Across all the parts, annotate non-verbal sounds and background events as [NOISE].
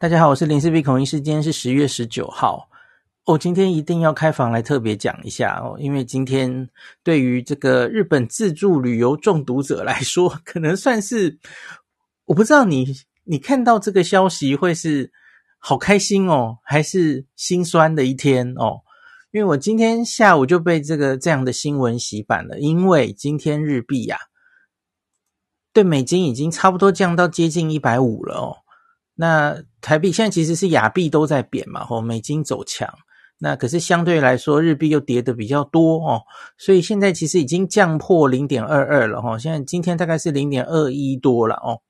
大家好，我是林氏璧孔医师，今天是十月十九号。哦，今天一定要开房来特别讲一下哦，因为今天对于这个日本自助旅游中毒者来说，[LAUGHS] 可能算是我不知道你你看到这个消息会是好开心哦，还是心酸的一天哦？因为我今天下午就被这个这样的新闻洗版了，因为今天日币呀，对美金已经差不多降到接近一百五了哦。那台币现在其实是亚币都在贬嘛，吼，美金走强，那可是相对来说日币又跌得比较多哦，所以现在其实已经降破零点二二了哈，现在今天大概是零点二一多了哦。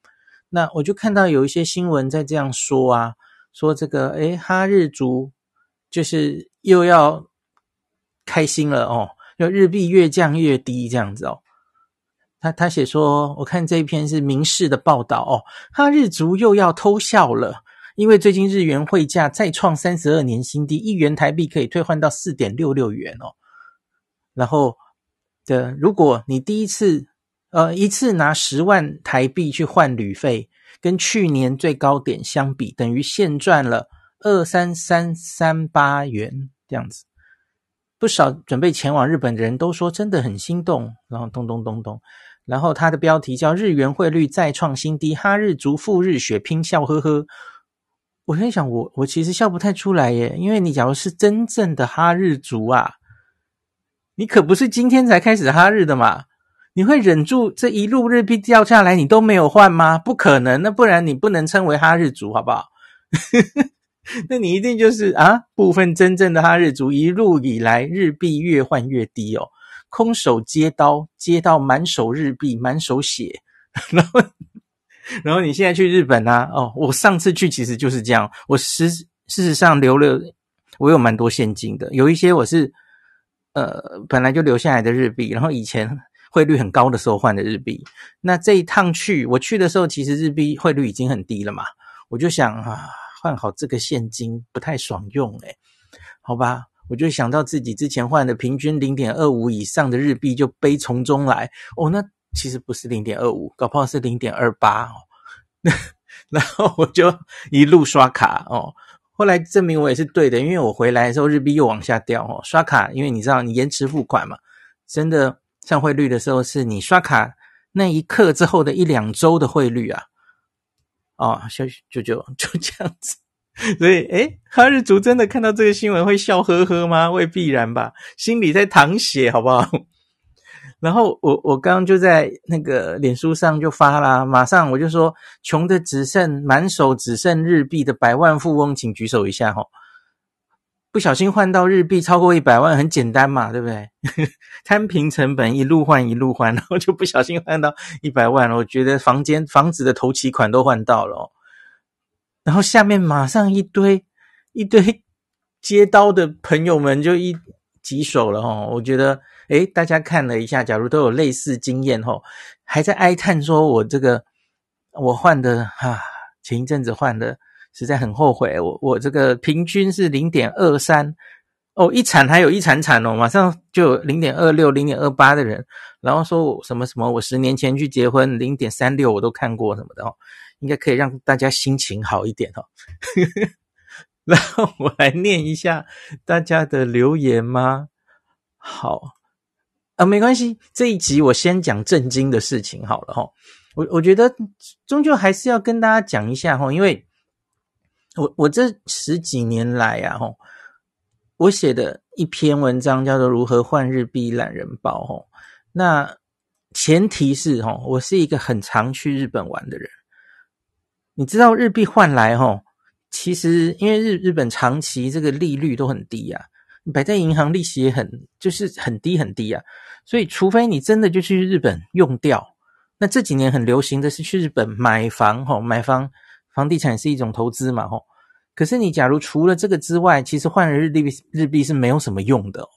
那我就看到有一些新闻在这样说啊，说这个诶哈日族就是又要开心了哦，就日币越降越低这样子哦。他他写说，我看这一篇是民视的报道哦，哈日族又要偷笑了，因为最近日元汇价再创三十二年新低，一元台币可以退换到四点六六元哦。然后的，如果你第一次呃一次拿十万台币去换旅费，跟去年最高点相比，等于现赚了二三三三八元这样子。不少准备前往日本的人都说真的很心动，然后咚咚咚咚。然后它的标题叫“日元汇率再创新低，哈日族赴日血拼笑呵呵”。我在想，我我其实笑不太出来耶，因为你假如是真正的哈日族啊，你可不是今天才开始哈日的嘛？你会忍住这一路日币掉下来，你都没有换吗？不可能，那不然你不能称为哈日族，好不好？[LAUGHS] 那你一定就是啊，部分真正的哈日族一路以来日币越换越低哦。空手接刀，接到满手日币，满手血，[LAUGHS] 然后，[LAUGHS] 然后你现在去日本啊？哦，我上次去其实就是这样。我实事实上留了，我有蛮多现金的，有一些我是呃本来就留下来的日币，然后以前汇率很高的时候换的日币。那这一趟去，我去的时候其实日币汇率已经很低了嘛，我就想啊，换好这个现金不太爽用诶，好吧。我就想到自己之前换的平均零点二五以上的日币就悲从中来哦，那其实不是零点二五，搞不好是零点二八哦。[LAUGHS] 然后我就一路刷卡哦，后来证明我也是对的，因为我回来的时候日币又往下掉哦。刷卡，因为你知道你延迟付款嘛，真的上汇率的时候是你刷卡那一刻之后的一两周的汇率啊。哦，就就就就这样子。[LAUGHS] 所以，诶，哈日族真的看到这个新闻会笑呵呵吗？未必然吧，心里在淌血，好不好？[LAUGHS] 然后我我刚刚就在那个脸书上就发啦，马上我就说，穷的只剩满手只剩日币的百万富翁，请举手一下吼。不小心换到日币超过一百万，很简单嘛，对不对？[LAUGHS] 摊平成本，一路换一路换，然后就不小心换到一百万了。我觉得房间房子的头期款都换到了哦。然后下面马上一堆一堆 [LAUGHS] 接刀的朋友们就一举手了齁，我觉得诶，大家看了一下，假如都有类似经验齁，还在哀叹说我这个我换的哈、啊，前一阵子换的实在很后悔，我我这个平均是零点二三，哦，一铲还有一铲铲哦，马上就有零点二六、零点二八的人，然后说我什么什么，我十年前去结婚，零点三六我都看过什么的哦，应该可以让大家心情好一点哦。[LAUGHS] 然后我来念一下大家的留言吗？好啊，没关系，这一集我先讲震惊的事情好了哈。我我觉得终究还是要跟大家讲一下哈，因为我我这十几年来啊哈。我写的一篇文章叫做《如何换日币懒人包》吼，那前提是哈，我是一个很常去日本玩的人。你知道日币换来吼，其实因为日日本长期这个利率都很低啊，摆在银行利息也很就是很低很低啊，所以除非你真的就去日本用掉，那这几年很流行的是去日本买房吼，买房房地产是一种投资嘛吼。可是你假如除了这个之外，其实换了日币日币是没有什么用的哦。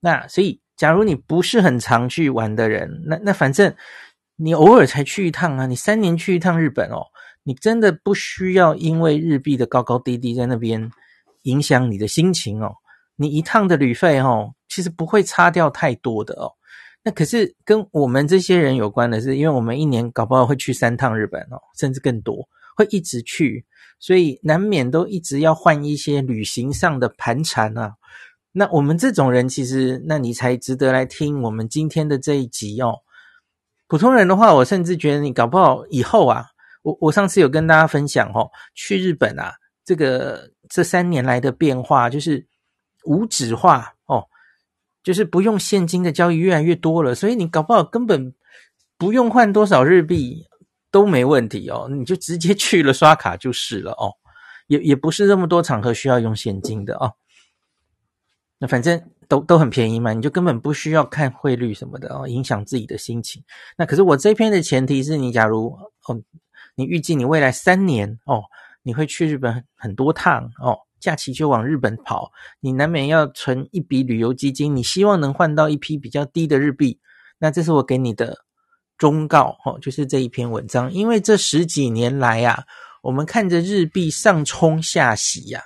那所以，假如你不是很常去玩的人，那那反正你偶尔才去一趟啊，你三年去一趟日本哦，你真的不需要因为日币的高高低低在那边影响你的心情哦。你一趟的旅费哦，其实不会差掉太多的哦。那可是跟我们这些人有关的是，因为我们一年搞不好会去三趟日本哦，甚至更多，会一直去。所以难免都一直要换一些旅行上的盘缠啊。那我们这种人，其实那你才值得来听我们今天的这一集哦。普通人的话，我甚至觉得你搞不好以后啊，我我上次有跟大家分享哦，去日本啊，这个这三年来的变化就是无纸化哦，就是不用现金的交易越来越多了，所以你搞不好根本不用换多少日币。都没问题哦，你就直接去了刷卡就是了哦，也也不是那么多场合需要用现金的哦。那反正都都很便宜嘛，你就根本不需要看汇率什么的哦，影响自己的心情。那可是我这篇的前提是你假如哦，你预计你未来三年哦，你会去日本很多趟哦，假期就往日本跑，你难免要存一笔旅游基金，你希望能换到一批比较低的日币，那这是我给你的。忠告哦，就是这一篇文章，因为这十几年来呀，我们看着日币上冲下洗呀，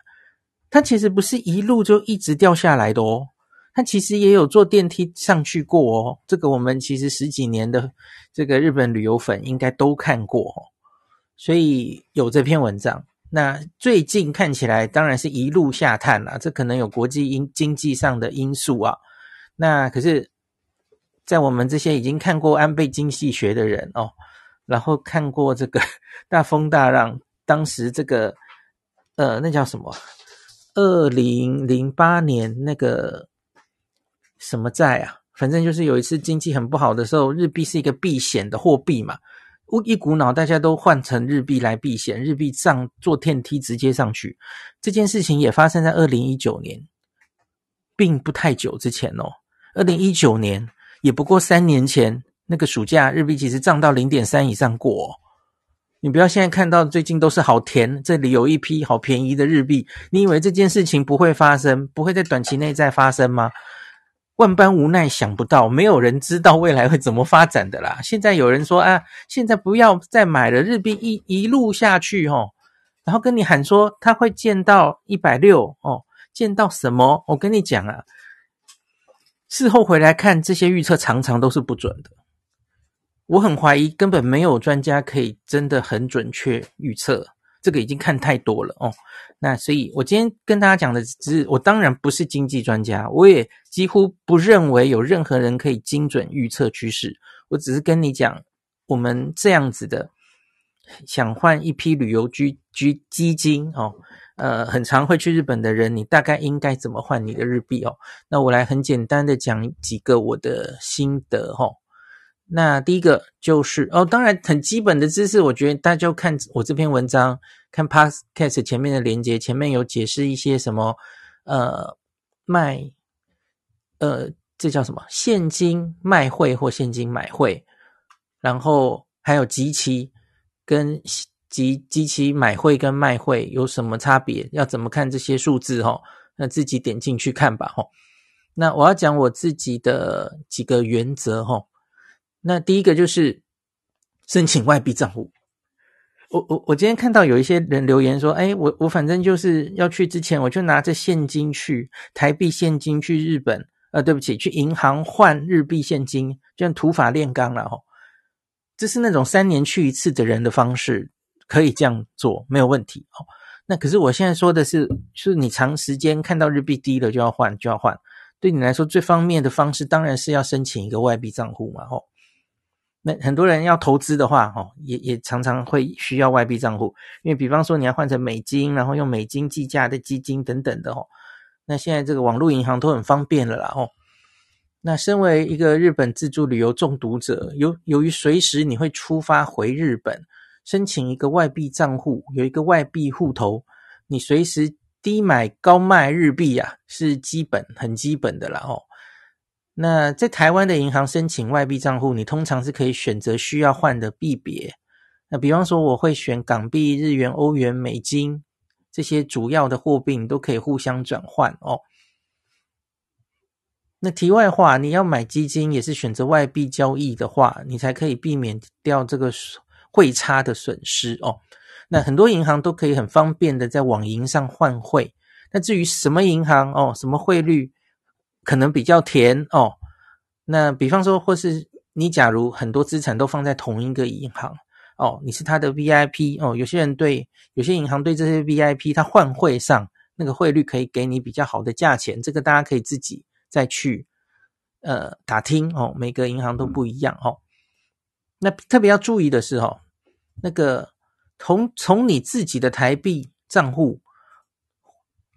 它其实不是一路就一直掉下来的哦，它其实也有坐电梯上去过哦。这个我们其实十几年的这个日本旅游粉应该都看过，所以有这篇文章。那最近看起来当然是一路下探了，这可能有国际因经济上的因素啊。那可是。在我们这些已经看过安倍经济学的人哦，然后看过这个 [LAUGHS] 大风大浪，当时这个呃，那叫什么？二零零八年那个什么债啊？反正就是有一次经济很不好的时候，日币是一个避险的货币嘛，我一股脑大家都换成日币来避险，日币上坐电梯直接上去。这件事情也发生在二零一九年，并不太久之前哦，二零一九年。也不过三年前那个暑假，日币其实涨到零点三以上过哦。你不要现在看到最近都是好甜，这里有一批好便宜的日币，你以为这件事情不会发生，不会在短期内再发生吗？万般无奈，想不到，没有人知道未来会怎么发展的啦。现在有人说啊，现在不要再买了，日币一一路下去哦，然后跟你喊说它会见到一百六哦，见到什么？我跟你讲啊。事后回来看，这些预测常常都是不准的。我很怀疑，根本没有专家可以真的很准确预测。这个已经看太多了哦。那所以，我今天跟大家讲的只是，我当然不是经济专家，我也几乎不认为有任何人可以精准预测趋势。我只是跟你讲，我们这样子的想换一批旅游居居基金哦。呃，很常会去日本的人，你大概应该怎么换你的日币哦？那我来很简单的讲几个我的心得哦。那第一个就是哦，当然很基本的知识，我觉得大家就看我这篇文章，看 Podcast 前面的连接，前面有解释一些什么呃卖呃这叫什么现金卖汇或现金买汇，然后还有集期跟。及机器买汇跟卖汇有什么差别？要怎么看这些数字？齁，那自己点进去看吧。齁，那我要讲我自己的几个原则。齁，那第一个就是申请外币账户。我我我今天看到有一些人留言说，哎，我我反正就是要去之前，我就拿着现金去台币现金去日本，呃，对不起，去银行换日币现金，就像土法炼钢了吼。这是那种三年去一次的人的方式，可以这样做，没有问题哦。那可是我现在说的是，是你长时间看到日币低了就要换，就要换。对你来说最方便的方式，当然是要申请一个外币账户嘛，吼。那很多人要投资的话，哦，也也常常会需要外币账户，因为比方说你要换成美金，然后用美金计价的基金等等的，哦。那现在这个网络银行都很方便了啦，哦。那身为一个日本自助旅游中毒者，由由于随时你会出发回日本，申请一个外币账户，有一个外币户头，你随时。低买高卖日币啊，是基本很基本的啦哦。那在台湾的银行申请外币账户，你通常是可以选择需要换的币别。那比方说，我会选港币、日元、欧元、美金这些主要的货币，你都可以互相转换哦。那题外话，你要买基金也是选择外币交易的话，你才可以避免掉这个汇差的损失哦。那很多银行都可以很方便的在网银上换汇。那至于什么银行哦，什么汇率可能比较甜哦？那比方说，或是你假如很多资产都放在同一个银行哦，你是他的 VIP 哦。有些人对有些银行对这些 VIP，他换汇上那个汇率可以给你比较好的价钱。这个大家可以自己再去呃打听哦。每个银行都不一样哦。那特别要注意的是哦，那个。从从你自己的台币账户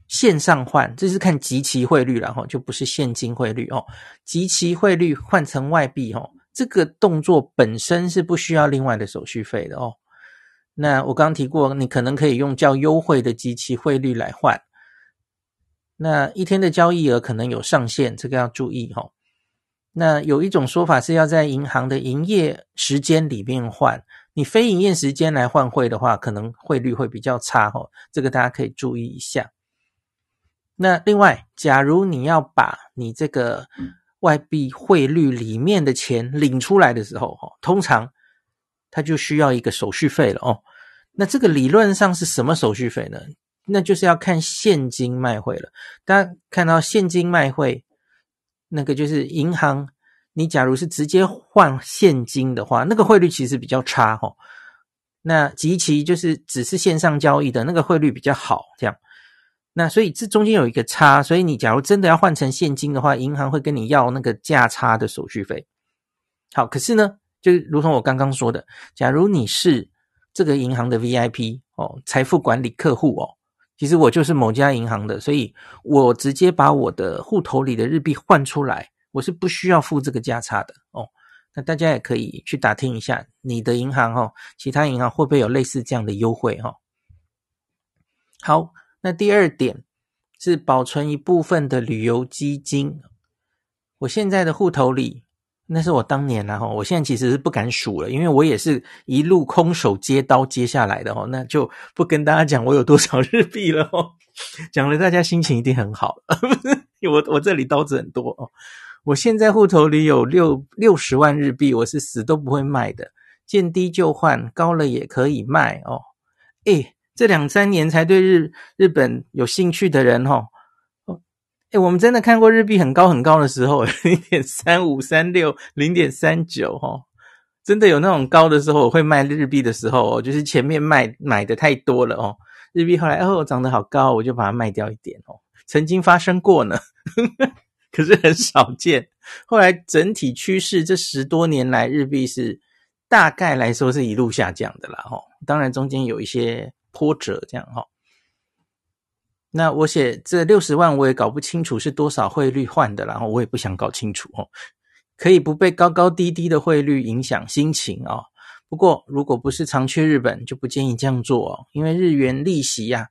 线上换，这是看即期汇率了哈，就不是现金汇率哦。即期汇率换成外币哦，这个动作本身是不需要另外的手续费的哦。那我刚提过，你可能可以用较优惠的即期汇率来换。那一天的交易额可能有上限，这个要注意哈。那有一种说法是要在银行的营业时间里面换。你非营业时间来换汇的话，可能汇率会比较差哦，这个大家可以注意一下。那另外，假如你要把你这个外币汇率里面的钱领出来的时候，哦，通常它就需要一个手续费了哦。那这个理论上是什么手续费呢？那就是要看现金卖汇了。大家看到现金卖汇，那个就是银行。你假如是直接换现金的话，那个汇率其实比较差齁。那及其就是只是线上交易的那个汇率比较好，这样。那所以这中间有一个差，所以你假如真的要换成现金的话，银行会跟你要那个价差的手续费。好，可是呢，就如同我刚刚说的，假如你是这个银行的 VIP 哦，财富管理客户哦，其实我就是某家银行的，所以我直接把我的户头里的日币换出来。我是不需要付这个价差的哦，那大家也可以去打听一下你的银行哦，其他银行会不会有类似这样的优惠哈？好，那第二点是保存一部分的旅游基金。我现在的户头里，那是我当年啦哈，我现在其实是不敢数了，因为我也是一路空手接刀接下来的哦，那就不跟大家讲我有多少 [LAUGHS] 日币了哦，讲了大家心情一定很好，[LAUGHS] 我我这里刀子很多哦。我现在户头里有六六十万日币，我是死都不会卖的，见低就换，高了也可以卖哦。诶，这两三年才对日日本有兴趣的人哈哦，诶，我们真的看过日币很高很高的时候，[LAUGHS] 零点三五、三六、零点三九，哦，真的有那种高的时候，我会卖日币的时候哦，就是前面卖买的太多了哦，日币后来哦涨得好高，我就把它卖掉一点哦，曾经发生过呢。[LAUGHS] 可是很少见。后来整体趋势，这十多年来日币是大概来说是一路下降的啦。哈，当然中间有一些波折，这样哈。那我写这六十万，我也搞不清楚是多少汇率换的，然后我也不想搞清楚哦。可以不被高高低低的汇率影响心情哦。不过如果不是常去日本，就不建议这样做哦，因为日元利息呀，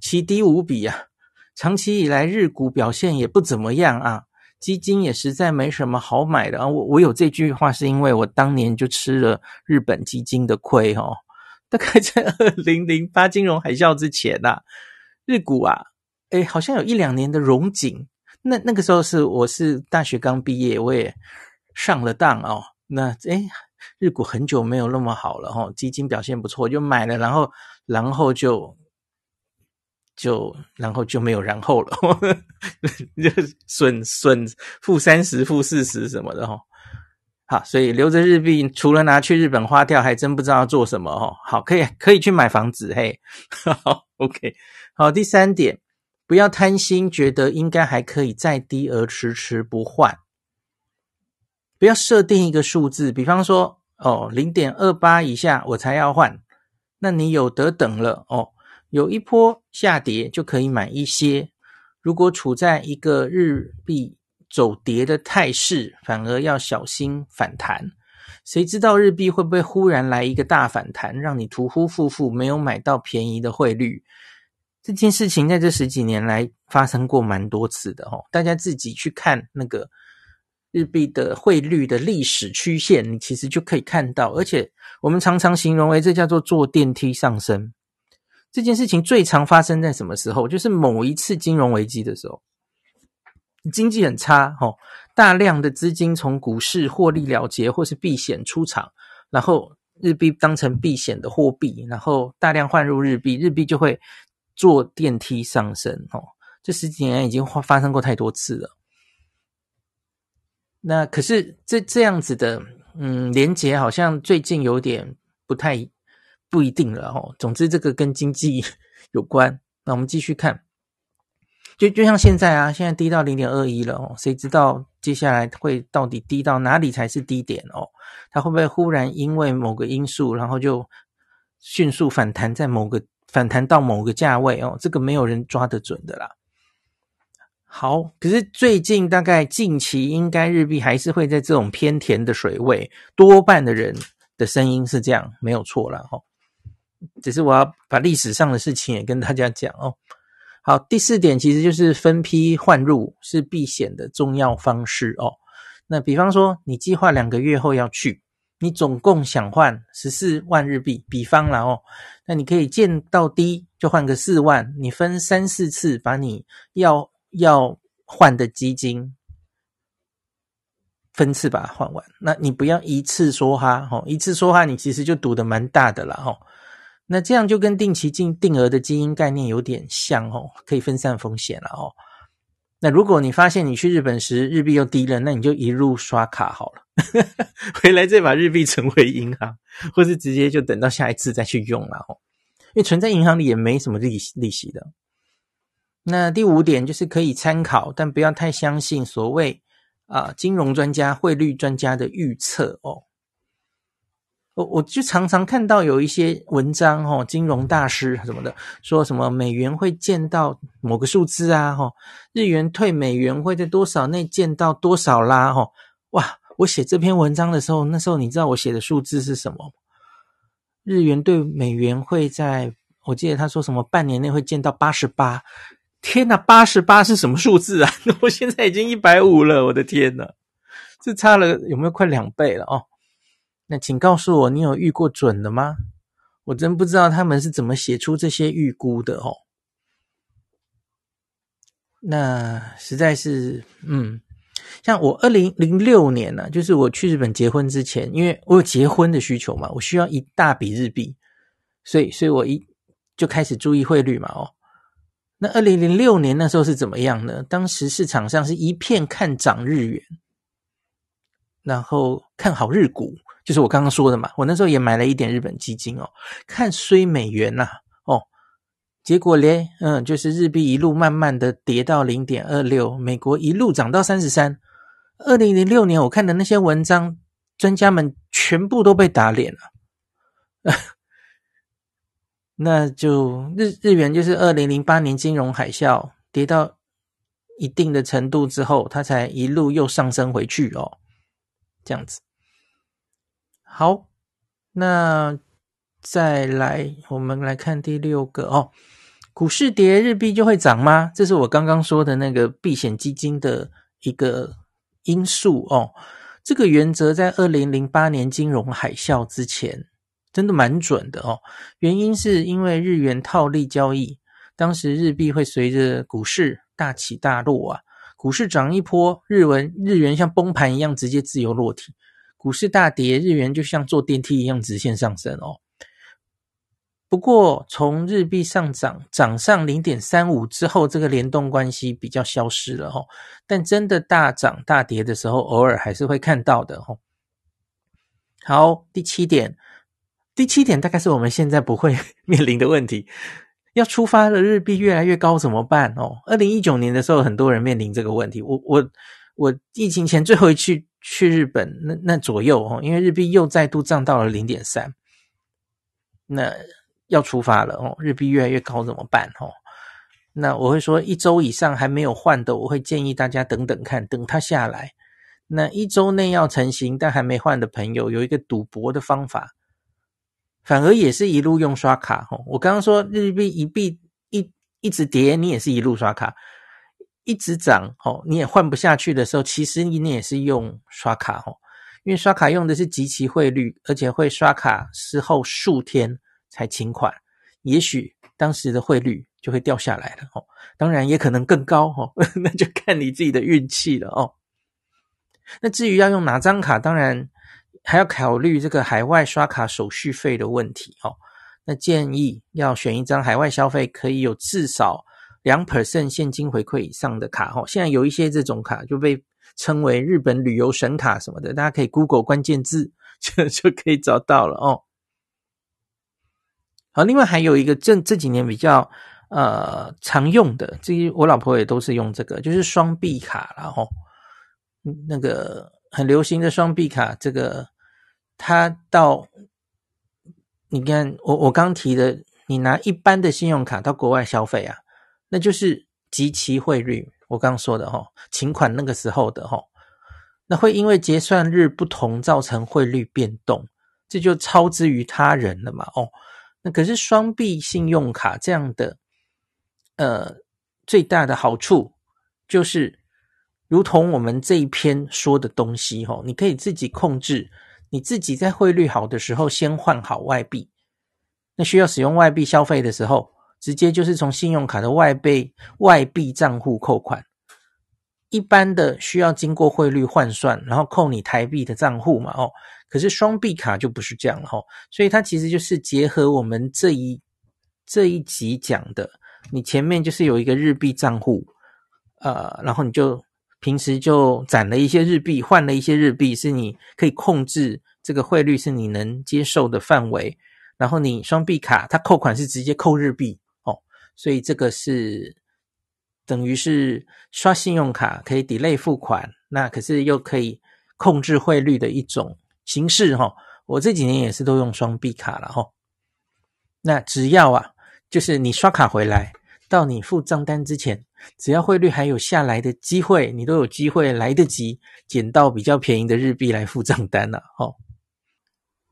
奇低无比呀。长期以来，日股表现也不怎么样啊，基金也实在没什么好买的啊。我我有这句话，是因为我当年就吃了日本基金的亏哦。大概在二零零八金融海啸之前呐，[LAUGHS] 日股啊，诶，好像有一两年的荣景。那那个时候是我是大学刚毕业，我也上了当哦。那诶，日股很久没有那么好了哈，基金表现不错，就买了，然后然后就就然后就没有然后了，[LAUGHS] 就损损负三十负四十什么的哈。好，所以留着日币，除了拿去日本花掉，还真不知道做什么哦。好，可以可以去买房子，嘿，[LAUGHS] 好，OK。好，第三点，不要贪心，觉得应该还可以再低而迟迟不换。不要设定一个数字，比方说，哦，零点二八以下我才要换，那你有得等了哦。有一波下跌就可以买一些，如果处在一个日币。走跌的态势，反而要小心反弹。谁知道日币会不会忽然来一个大反弹，让你屠夫夫妇没有买到便宜的汇率？这件事情在这十几年来发生过蛮多次的哦。大家自己去看那个日币的汇率的历史曲线，你其实就可以看到。而且我们常常形容为这叫做坐电梯上升。这件事情最常发生在什么时候？就是某一次金融危机的时候。经济很差，吼，大量的资金从股市获利了结或是避险出场，然后日币当成避险的货币，然后大量换入日币，日币就会坐电梯上升，吼，这十几年已经发发生过太多次了。那可是这这样子的，嗯，连结好像最近有点不太不一定了，吼。总之，这个跟经济有关。那我们继续看。就就像现在啊，现在低到零点二一了哦，谁知道接下来会到底低到哪里才是低点哦？它会不会忽然因为某个因素，然后就迅速反弹在某个反弹到某个价位哦？这个没有人抓得准的啦。好，可是最近大概近期应该日币还是会在这种偏甜的水位，多半的人的声音是这样，没有错啦哦。只是我要把历史上的事情也跟大家讲哦。好，第四点其实就是分批换入是避险的重要方式哦。那比方说，你计划两个月后要去，你总共想换十四万日币，比方啦哦，那你可以见到低就换个四万，你分三四次把你要要换的基金分次把它换完。那你不要一次梭哈哦，一次梭哈你其实就赌得蛮大的啦哦。那这样就跟定期定定额的基金概念有点像哦，可以分散风险了哦。那如果你发现你去日本时日币又低了，那你就一路刷卡好了，[LAUGHS] 回来再把日币存回银行，或是直接就等到下一次再去用了哦。因为存在银行里也没什么利息利息的。那第五点就是可以参考，但不要太相信所谓啊金融专家、汇率专家的预测哦。我我就常常看到有一些文章哦，金融大师什么的，说什么美元会见到某个数字啊，吼，日元兑美元会在多少内见到多少啦，吼，哇！我写这篇文章的时候，那时候你知道我写的数字是什么？日元兑美元会在，我记得他说什么半年内会见到八十八，天哪，八十八是什么数字啊？[LAUGHS] 我现在已经一百五了，我的天哪，这差了有没有快两倍了哦？那请告诉我，你有遇过准的吗？我真不知道他们是怎么写出这些预估的哦。那实在是，嗯，像我二零零六年呢、就是我去日本结婚之前，因为我有结婚的需求嘛，我需要一大笔日币，所以，所以我一就开始注意汇率嘛，哦。那二零零六年那时候是怎么样呢？当时市场上是一片看涨日元，然后看好日股。就是我刚刚说的嘛，我那时候也买了一点日本基金哦，看衰美元呐、啊，哦，结果咧，嗯，就是日币一路慢慢的跌到零点二六，美国一路涨到三十三。二零零六年我看的那些文章，专家们全部都被打脸了，[LAUGHS] 那就日日元就是二零零八年金融海啸跌到一定的程度之后，它才一路又上升回去哦，这样子。好，那再来，我们来看第六个哦。股市跌，日币就会涨吗？这是我刚刚说的那个避险基金的一个因素哦。这个原则在二零零八年金融海啸之前，真的蛮准的哦。原因是因为日元套利交易，当时日币会随着股市大起大落啊。股市涨一波，日文日元像崩盘一样直接自由落体。股市大跌，日元就像坐电梯一样直线上升哦。不过从日币上涨涨上零点三五之后，这个联动关系比较消失了哦。但真的大涨大跌的时候，偶尔还是会看到的哦。好，第七点，第七点大概是我们现在不会 [LAUGHS] 面临的问题。要出发了，日币越来越高怎么办哦？二零一九年的时候，很多人面临这个问题。我我我疫情前最后一次去日本，那那左右哦，因为日币又再度涨到了零点三，那要出发了哦，日币越来越高怎么办哦？那我会说，一周以上还没有换的，我会建议大家等等看，等它下来。那一周内要成型但还没换的朋友，有一个赌博的方法。反而也是一路用刷卡哦，我刚刚说日币一币一一直跌，你也是一路刷卡，一直涨哦，你也换不下去的时候，其实你也是用刷卡哦，因为刷卡用的是即期汇率，而且会刷卡之后数天才请款，也许当时的汇率就会掉下来了哦，当然也可能更高哦，[LAUGHS] 那就看你自己的运气了哦。那至于要用哪张卡，当然。还要考虑这个海外刷卡手续费的问题哦。那建议要选一张海外消费可以有至少两 percent 现金回馈以上的卡哦。现在有一些这种卡就被称为日本旅游神卡什么的，大家可以 Google 关键字就 [LAUGHS] 就可以找到了哦。好，另外还有一个这这几年比较呃常用的，这些我老婆也都是用这个，就是双币卡了哦。那个很流行的双币卡，这个。它到，你看我我刚提的，你拿一般的信用卡到国外消费啊，那就是即期汇率。我刚说的齁，请款那个时候的齁，那会因为结算日不同造成汇率变动，这就超之于他人了嘛。哦，那可是双币信用卡这样的，呃，最大的好处就是，如同我们这一篇说的东西齁，你可以自己控制。你自己在汇率好的时候先换好外币，那需要使用外币消费的时候，直接就是从信用卡的外币外币账户扣款。一般的需要经过汇率换算，然后扣你台币的账户嘛，哦，可是双币卡就不是这样了，哦，所以它其实就是结合我们这一这一集讲的，你前面就是有一个日币账户，呃，然后你就。平时就攒了一些日币，换了一些日币，是你可以控制这个汇率，是你能接受的范围。然后你双币卡，它扣款是直接扣日币，所以这个是等于是刷信用卡可以 delay 付款，那可是又可以控制汇率的一种形式哈、我这几年也是都用双币卡了哈、那只要啊，就是你刷卡回来。到你付账单之前，只要汇率还有下来的机会，你都有机会来得及捡到比较便宜的日币来付账单了。哦，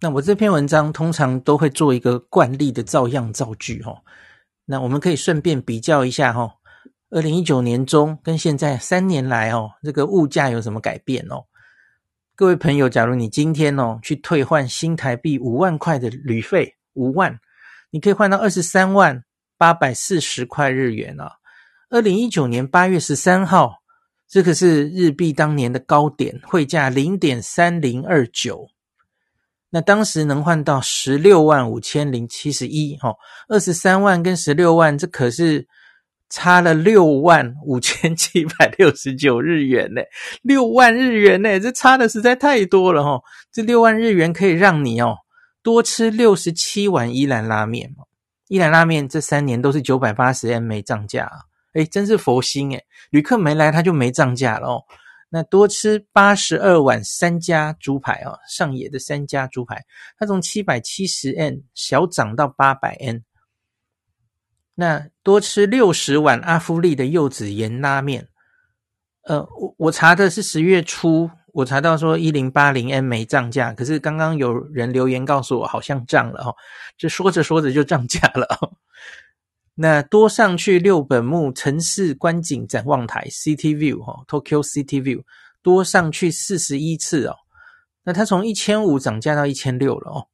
那我这篇文章通常都会做一个惯例的照样造句。哦，那我们可以顺便比较一下。哈，二零一九年中跟现在三年来，哦，这个物价有什么改变？哦，各位朋友，假如你今天哦去退换新台币五万块的旅费，五万，你可以换到二十三万。八百四十块日元啊！二零一九年八月十三号，这个是日币当年的高点，汇价零点三零二九。那当时能换到十六万五千零七十一，哈，二十三万跟十六万，这可是差了六万五千七百六十九日元呢，六万日元呢，这差的实在太多了哈！这六万日元可以让你哦多吃六十七碗伊兰拉面。一兰拉面这三年都是九百八十円没涨价啊，诶，真是佛心诶，旅客没来他就没涨价了哦。那多吃八十二碗三家猪排哦，上野的三家猪排，它从七百七十円小涨到八百円。那多吃六十碗阿夫利的柚子盐拉面，呃，我我查的是十月初。我查到说一零八零 n 没涨价，可是刚刚有人留言告诉我好像涨了哦，这说着说着就涨价了哦。那多上去六本木城市观景展望台 City View 哈，Tokyo City View 多上去四十一次哦，那它从一千五涨价到一千六了哦。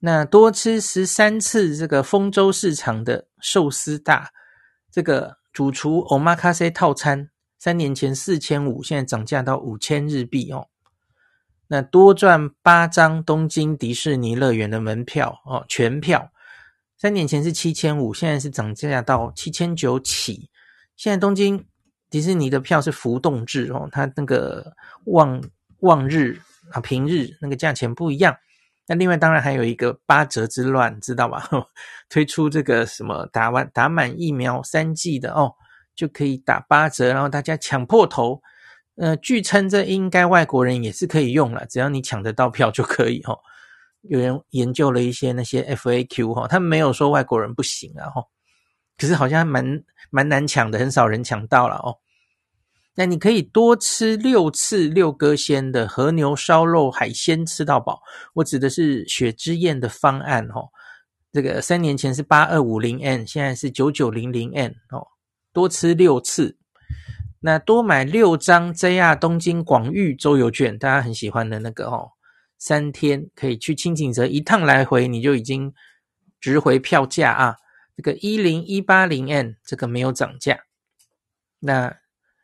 那多吃十三次这个丰洲市场的寿司大这个主厨 Omakase 套餐。三年前四千五，现在涨价到五千日币哦。那多赚八张东京迪士尼乐园的门票哦，全票。三年前是七千五，现在是涨价到七千九起。现在东京迪士尼的票是浮动制哦，它那个望望日啊平日那个价钱不一样。那另外当然还有一个八折之乱，知道吧？[LAUGHS] 推出这个什么打完打满疫苗三剂的哦，就可以打八折，然后大家抢破头。呃，据称这应该外国人也是可以用了，只要你抢得到票就可以哦。有人研究了一些那些 FAQ 哈，他们没有说外国人不行啊哈，可是好像蛮蛮难抢的，很少人抢到了哦。那你可以多吃六次六哥鲜的和牛烧肉海鲜吃到饱，我指的是雪之宴的方案哈。这个三年前是八二五零 N，现在是九九零零 N 哦，多吃六次。那多买六张 JR 东京广域周游券，大家很喜欢的那个哦，三天可以去轻井泽一趟来回，你就已经值回票价啊。这个一零一八零 N 这个没有涨价，那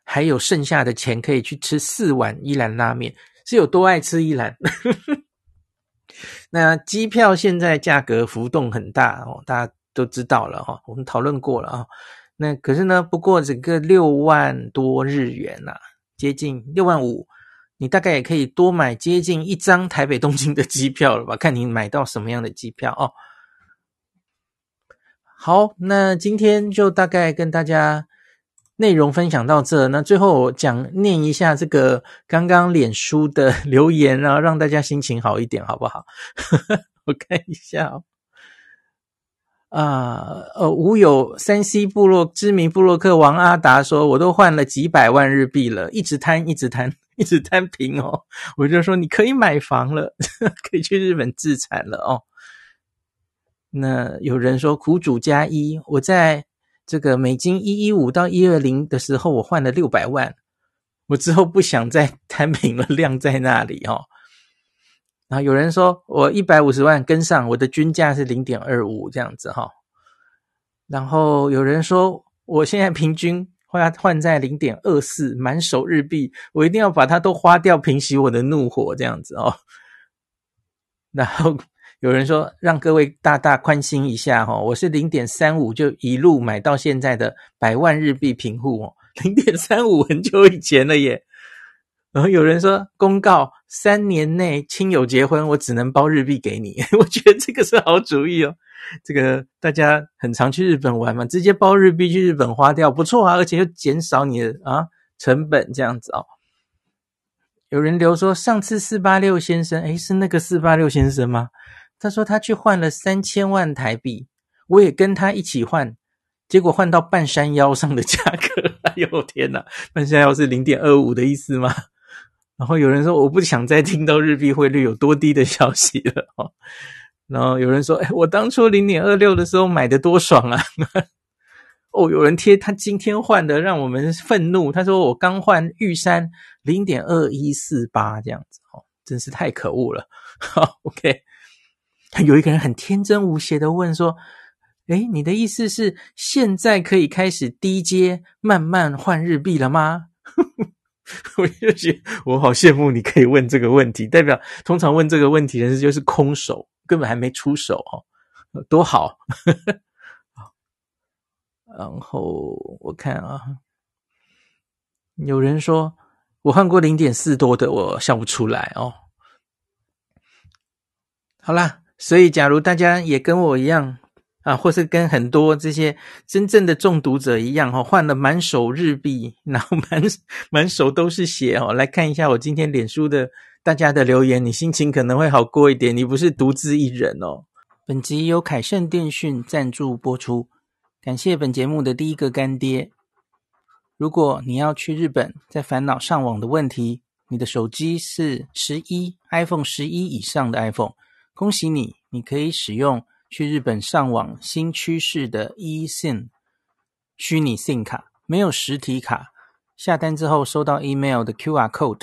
还有剩下的钱可以去吃四碗一兰拉面，是有多爱吃一兰？[LAUGHS] 那机票现在价格浮动很大哦，大家都知道了哈，我们讨论过了啊。那可是呢，不过整个六万多日元呐、啊，接近六万五，你大概也可以多买接近一张台北东京的机票了吧？看你买到什么样的机票哦。好，那今天就大概跟大家内容分享到这。那最后我讲念一下这个刚刚脸书的 [LAUGHS] 留言，然后让大家心情好一点，好不好？[LAUGHS] 我看一下哦。啊，呃，无有三 C 部落知名部落客王阿达说，我都换了几百万日币了，一直贪，一直贪，[LAUGHS] 一直摊平哦。我就说你可以买房了，[LAUGHS] 可以去日本自产了哦。那有人说苦主加一，我在这个美金一一五到一二零的时候，我换了六百万，我之后不想再摊平了，晾在那里哦。然后有人说我一百五十万跟上，我的均价是零点二五这样子哈。然后有人说我现在平均换换在零点二四满手日币，我一定要把它都花掉，平息我的怒火这样子哦。[LAUGHS] 然后有人说让各位大大宽心一下哈，我是零点三五就一路买到现在的百万日币平户哦，零点三五很久以前了耶。然后有人说公告三年内亲友结婚，我只能包日币给你。[LAUGHS] 我觉得这个是好主意哦。这个大家很常去日本玩嘛，直接包日币去日本花掉，不错啊，而且又减少你的啊成本这样子哦。有人留说上次四八六先生，诶，是那个四八六先生吗？他说他去换了三千万台币，我也跟他一起换，结果换到半山腰上的价格。[LAUGHS] 哎呦天哪，半山腰是零点二五的意思吗？然后有人说我不想再听到日币汇率有多低的消息了哦。然后有人说，哎，我当初零点二六的时候买的多爽啊！[LAUGHS] 哦，有人贴他今天换的，让我们愤怒。他说我刚换玉山零点二一四八这样子哦，真是太可恶了。[LAUGHS] 好，OK。有一个人很天真无邪的问说，哎，你的意思是现在可以开始低阶慢慢换日币了吗？[LAUGHS] 我就觉我好羡慕你可以问这个问题，代表通常问这个问题的人就是空手，根本还没出手哦，[LAUGHS] 多好。[LAUGHS] 然后我看啊，有人说我换过零点四多的，我笑不出来哦。好啦，所以假如大家也跟我一样。啊，或是跟很多这些真正的中毒者一样哈，换了满手日币，然后满满手都是血哦。来看一下我今天脸书的大家的留言，你心情可能会好过一点。你不是独自一人哦。本集由凯盛电讯赞助播出，感谢本节目的第一个干爹。如果你要去日本，在烦恼上网的问题，你的手机是十一 iPhone 十一以上的 iPhone，恭喜你，你可以使用。去日本上网新趋势的 eSIM 虚拟 SIM 卡，没有实体卡，下单之后收到 email 的 QR code